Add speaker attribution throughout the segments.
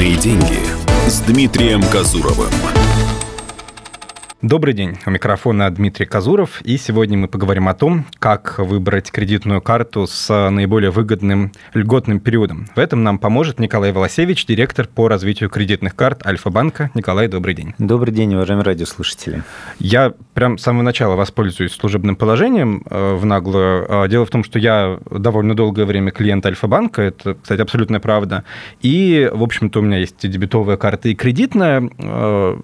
Speaker 1: Личные деньги с Дмитрием Казуровым.
Speaker 2: Добрый день. У микрофона Дмитрий Казуров. И сегодня мы поговорим о том, как выбрать кредитную карту с наиболее выгодным льготным периодом. В этом нам поможет Николай Волосевич, директор по развитию кредитных карт Альфа-банка. Николай, добрый день.
Speaker 3: Добрый день, уважаемые радиослушатели.
Speaker 2: Я прям с самого начала воспользуюсь служебным положением э, в наглую. Э, дело в том, что я довольно долгое время клиент Альфа-банка. Это, кстати, абсолютная правда. И, в общем-то, у меня есть и дебетовая карта, и кредитная. Э,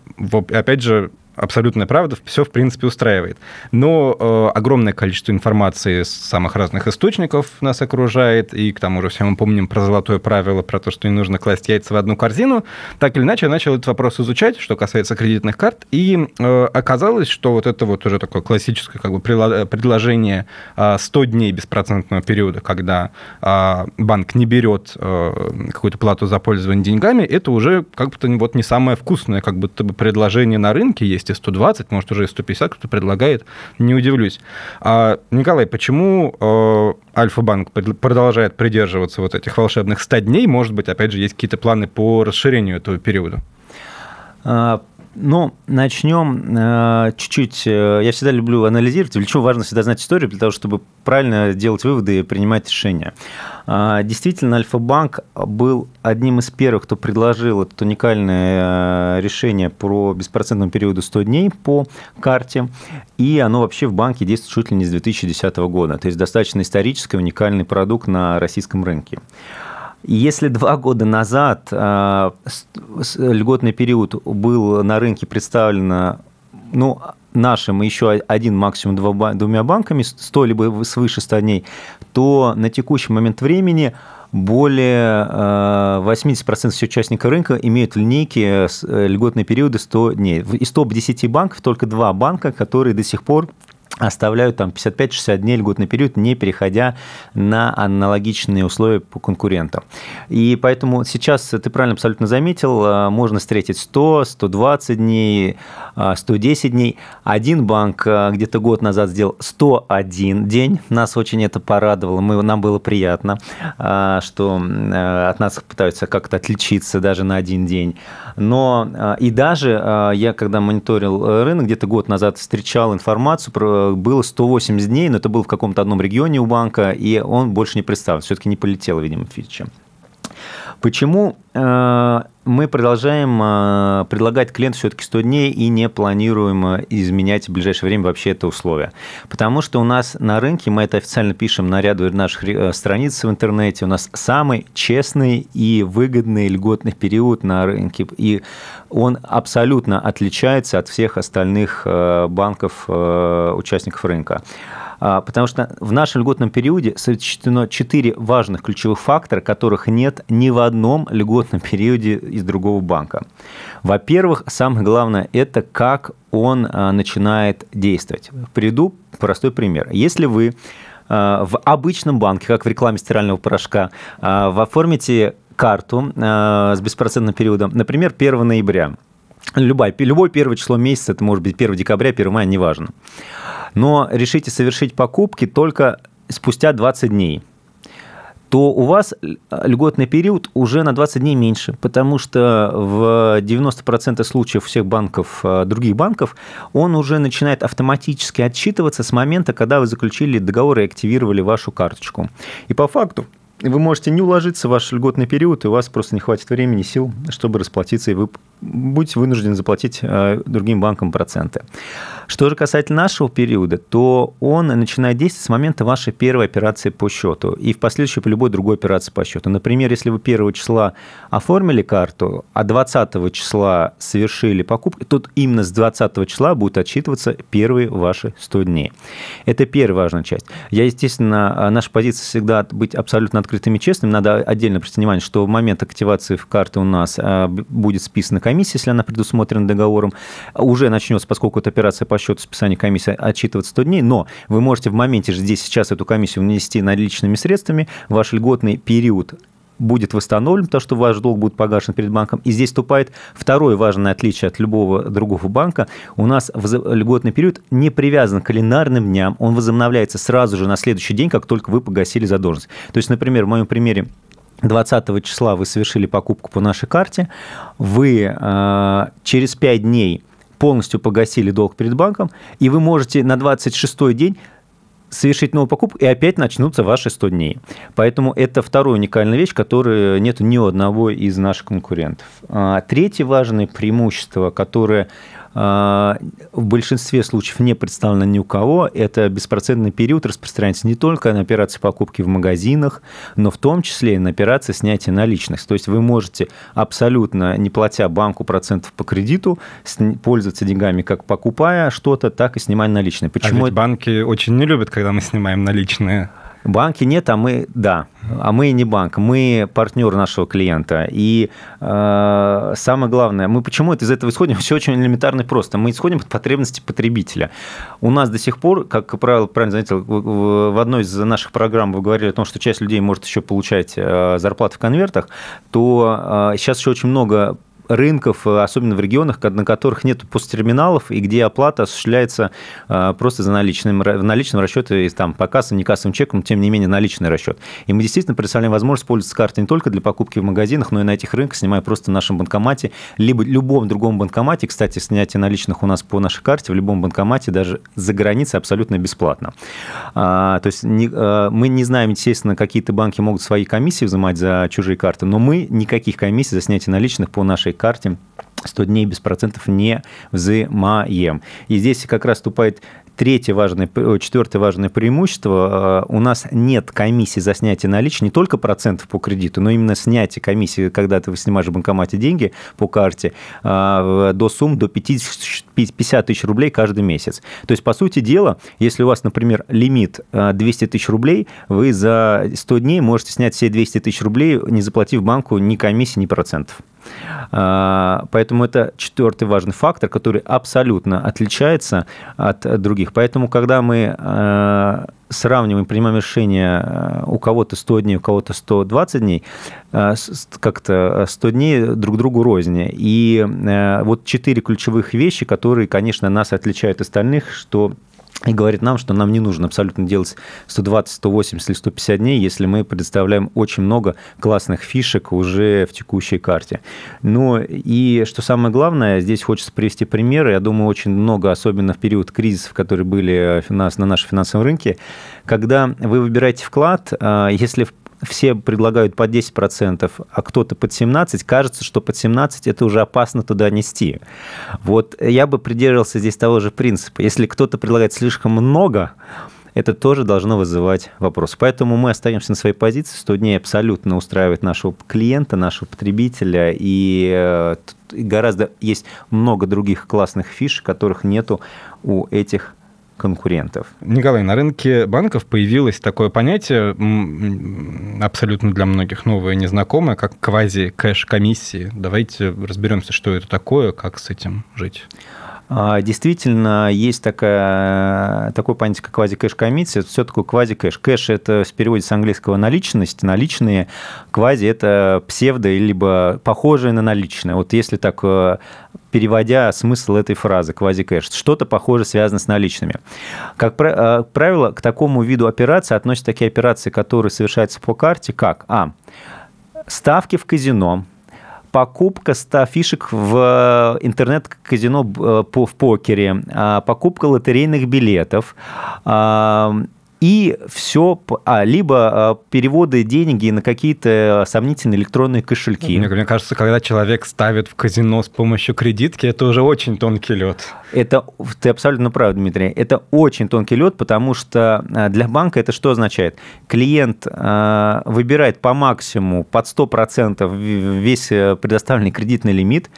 Speaker 2: опять же, абсолютная правда, все, в принципе, устраивает. Но э, огромное количество информации с самых разных источников нас окружает, и к тому же все мы помним про золотое правило, про то, что не нужно класть яйца в одну корзину. Так или иначе, я начал этот вопрос изучать, что касается кредитных карт, и э, оказалось, что вот это вот уже такое классическое как бы, предложение э, 100 дней беспроцентного периода, когда э, банк не берет э, какую-то плату за пользование деньгами, это уже как будто вот не самое вкусное как будто бы предложение на рынке есть, есть и 120, может, уже и 150 кто предлагает, не удивлюсь. А, Николай, почему э, Альфа-банк продолжает придерживаться вот этих волшебных 100 дней? Может быть, опять же, есть какие-то планы по расширению этого периода?
Speaker 3: Ну, начнем э, чуть-чуть. Э, я всегда люблю анализировать. Для чего важно всегда знать историю, для того, чтобы правильно делать выводы и принимать решения. А, действительно, Альфа-банк был одним из первых, кто предложил это уникальное э, решение про беспроцентную периоду 100 дней по карте. И оно вообще в банке действует чуть ли не с 2010 года. То есть достаточно исторический, уникальный продукт на российском рынке. Если два года назад э, льготный период был на рынке представлен ну, нашим еще один, максимум два, двумя банками, 100 либо свыше 100 дней, то на текущий момент времени более 80% всех участников рынка имеют линейки с э, льготные периоды 100 дней. Из топ-10 банков только два банка, которые до сих пор оставляют там 55-60 дней льготный период, не переходя на аналогичные условия по конкурентам. И поэтому сейчас, ты правильно абсолютно заметил, э, можно встретить 100, 120 дней, 110 э, дней. Один банк э, где-то год назад сделал 101 день. Нас очень это порадовало, мы, нам было приятно, что от нас пытаются как-то отличиться даже на один день. Но и даже я, когда мониторил рынок, где-то год назад встречал информацию про было 180 дней, но это был в каком-то одном регионе у банка, и он больше не представлен. Все-таки не полетела, видимо, фича. Почему э, мы продолжаем э, предлагать клиенту все-таки 100 дней и не планируем э, изменять в ближайшее время вообще это условие? Потому что у нас на рынке, мы это официально пишем на ряду наших страниц в интернете, у нас самый честный и выгодный льготный период на рынке, и он абсолютно отличается от всех остальных банков, участников рынка. А, потому что в нашем льготном периоде сочетано четыре важных ключевых фактора, которых нет ни в одном льготном периоде из другого банка. Во-первых, самое главное – это как он а, начинает действовать. Приведу простой пример. Если вы а, в обычном банке, как в рекламе стирального порошка, оформите карту с беспроцентным периодом, например, 1 ноября, Любое, любое первое число месяца, это может быть 1 декабря, 1 мая, неважно но решите совершить покупки только спустя 20 дней то у вас льготный период уже на 20 дней меньше, потому что в 90% случаев всех банков, э, других банков, он уже начинает автоматически отчитываться с момента, когда вы заключили договор и активировали вашу карточку. И по факту вы можете не уложиться в ваш льготный период, и у вас просто не хватит времени, сил, чтобы расплатиться, и вы будете вынуждены заплатить э, другим банкам проценты. Что же касательно нашего периода, то он начинает действовать с момента вашей первой операции по счету и в последующей по любой другой операции по счету. Например, если вы 1 числа оформили карту, а 20 числа совершили покупку, то именно с 20 числа будут отчитываться первые ваши 100 дней. Это первая важная часть. Я, естественно, наша позиция всегда быть абсолютно открытыми и честными. Надо отдельно обратить внимание, что в момент активации карты у нас а, будет списана комиссия, если она предусмотрена договором. Уже начнется, поскольку это операция по счету списания комиссии, отчитываться 100 дней, но вы можете в моменте же здесь сейчас эту комиссию внести наличными средствами, ваш льготный период будет восстановлен, потому что ваш долг будет погашен перед банком. И здесь вступает второе важное отличие от любого другого банка. У нас льготный период не привязан к календарным дням, он возобновляется сразу же на следующий день, как только вы погасили задолженность. То есть, например, в моем примере 20 числа вы совершили покупку по нашей карте, вы э, через 5 дней полностью погасили долг перед банком, и вы можете на 26 день совершить новую покупку, и опять начнутся ваши 100 дней. Поэтому это вторая уникальная вещь, которой нет ни у одного из наших конкурентов. А, третье важное преимущество, которое в большинстве случаев не представлено ни у кого. Это беспроцентный период распространяется не только на операции покупки в магазинах, но в том числе и на операции снятия наличных. То есть вы можете абсолютно, не платя банку процентов по кредиту, пользоваться деньгами как покупая что-то, так и снимая наличные.
Speaker 2: Почему а ведь банки очень не любят, когда мы снимаем наличные.
Speaker 3: Банки нет, а мы, да, а мы не банк, мы партнер нашего клиента. И э, самое главное, мы почему это из этого исходим? Все очень элементарно и просто. Мы исходим от потребностей потребителя. У нас до сих пор, как правило, правильно заметил, в одной из наших программ вы говорили о том, что часть людей может еще получать э, зарплаты в конвертах, то э, сейчас еще очень много рынков, э, особенно в регионах, на которых нет посттерминалов и где оплата осуществляется э, просто за наличным, в наличном расчете там, по кассам, не кассовым чекам, тем не менее наличный расчет. И мы действительно представляем возможность пользоваться картой не только для покупки в магазинах, но и на этих рынках, снимая просто в нашем банкомате, либо любом другом банкомате. Кстати, снятие наличных у нас по нашей карте в любом банкомате даже за границей абсолютно бесплатно. А, то есть не, а, мы не знаем, естественно, какие-то банки могут свои комиссии взимать за чужие карты, но мы никаких комиссий за снятие наличных по нашей карте 100 дней без процентов не взимаем. И здесь как раз вступает Третье важное, четвертое важное преимущество. Э, у нас нет комиссии за снятие наличных, не только процентов по кредиту, но именно снятие комиссии, когда ты снимаешь в банкомате деньги по карте, э, до сумм до 50 тысяч рублей каждый месяц. То есть, по сути дела, если у вас, например, лимит 200 э, тысяч рублей, вы за 100 дней можете снять все 200 тысяч рублей, не заплатив банку ни комиссии, ни процентов. Поэтому это четвертый важный фактор, который абсолютно отличается от других других. Поэтому, когда мы э, сравниваем, принимаем решение, э, у кого-то 100 дней, у кого-то 120 дней, э, как-то 100 дней друг другу рознь. И вот четыре ключевых вещи, которые, конечно, нас отличают от остальных, что и говорит нам, что нам не нужно абсолютно делать 120, 180 или 150 дней, если мы предоставляем очень много классных фишек уже в текущей карте. Ну и что самое главное, здесь хочется привести примеры. Я думаю, очень много, особенно в период кризисов, которые были на нашем финансовом рынке, когда вы выбираете вклад, а, если все предлагают по 10%, а кто-то под 17%, кажется, что под 17% это уже опасно туда нести. Вот я бы придерживался здесь того же принципа. Если кто-то предлагает слишком много, это тоже должно вызывать вопрос. Поэтому мы остаемся на своей позиции. 100 дней абсолютно устраивает нашего клиента, нашего потребителя. И э, гораздо есть много других классных фиш, которых нету у этих конкурентов.
Speaker 2: Николай, на рынке банков появилось такое понятие, абсолютно для многих новое, незнакомое, как квази-кэш-комиссии. Давайте разберемся, что это такое, как с этим жить.
Speaker 3: А, действительно, есть такая, такое понятие, как квази-кэш-комиссия. Это все такое квази-кэш. Кэш – это в переводе с английского наличность, наличные. Квази – это псевдо, либо похожие на наличные. Вот если так э, переводя смысл этой фразы квази-кэш, что-то похоже связано с наличными. Как э, правило, к такому виду операций относятся такие операции, которые совершаются по карте, как а. Ставки в казино – покупка 100 фишек в э, интернет-казино э, в покере, а, покупка лотерейных билетов, и все, а, либо а, переводы деньги на какие-то сомнительные электронные кошельки.
Speaker 2: Мне, мне кажется, когда человек ставит в казино с помощью кредитки, это уже очень тонкий лед.
Speaker 3: Это, ты абсолютно прав, Дмитрий, это очень тонкий лед, потому что а, для банка это что означает? Клиент а, выбирает по максимуму под 100% весь э, предоставленный кредитный лимит,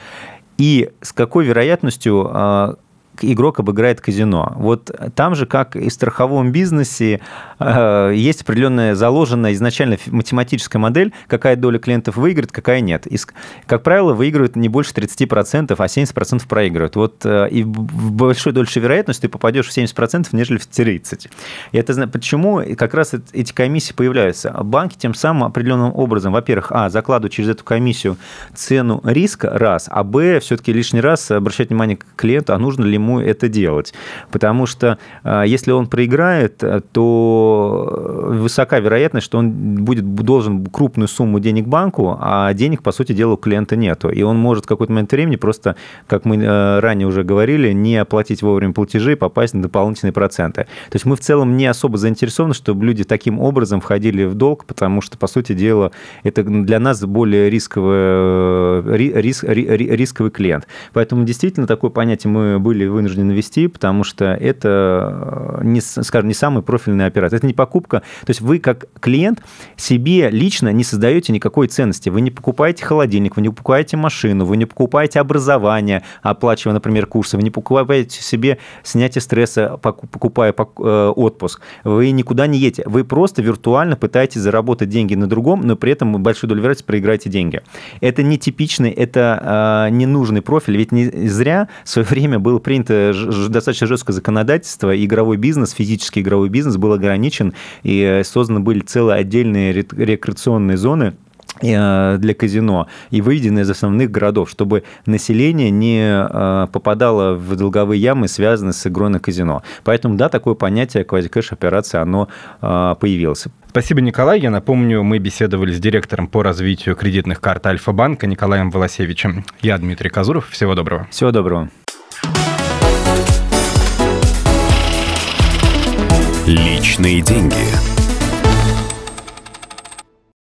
Speaker 3: и с какой вероятностью игрок обыграет казино. Вот там же, как и в страховом бизнесе, э, есть определенная заложенная изначально математическая модель, какая доля клиентов выиграет, какая нет. И, как правило, выигрывают не больше 30%, а 70% проигрывают. Вот э, и в большой дольше вероятности ты попадешь в 70%, нежели в 30%. И это почему как раз эти комиссии появляются. Банки тем самым определенным образом, во-первых, а, закладывают через эту комиссию цену риска, раз, а б, все-таки лишний раз обращать внимание к клиенту, а нужно ли ему ему это делать. Потому что если он проиграет, то высока вероятность, что он будет, должен крупную сумму денег банку, а денег, по сути дела, у клиента нету. И он может в какой-то момент времени просто, как мы ранее уже говорили, не оплатить вовремя платежи и попасть на дополнительные проценты. То есть мы в целом не особо заинтересованы, чтобы люди таким образом входили в долг, потому что, по сути дела, это для нас более рисковый, риск, рисковый клиент. Поэтому действительно такое понятие мы были вынуждены ввести, потому что это, не, скажем, не самый профильный оператор. Это не покупка. То есть вы как клиент себе лично не создаете никакой ценности. Вы не покупаете холодильник, вы не покупаете машину, вы не покупаете образование, оплачивая, например, курсы, вы не покупаете себе снятие стресса, покупая э, отпуск. Вы никуда не едете. Вы просто виртуально пытаетесь заработать деньги на другом, но при этом большую долю вероятности проиграете деньги. Это не типичный, это э, ненужный профиль. Ведь не зря в свое время было принято достаточно жесткое законодательство, игровой бизнес, физический игровой бизнес был ограничен, и созданы были целые отдельные рекреационные зоны, э, для казино и выведены из основных городов, чтобы население не э, попадало в долговые ямы, связанные с игрой на казино. Поэтому, да, такое понятие квазикэш операции, оно э, появилось.
Speaker 2: Спасибо, Николай. Я напомню, мы беседовали с директором по развитию кредитных карт Альфа-банка Николаем Волосевичем. Я Дмитрий Казуров. Всего доброго.
Speaker 3: Всего доброго.
Speaker 1: Личные деньги.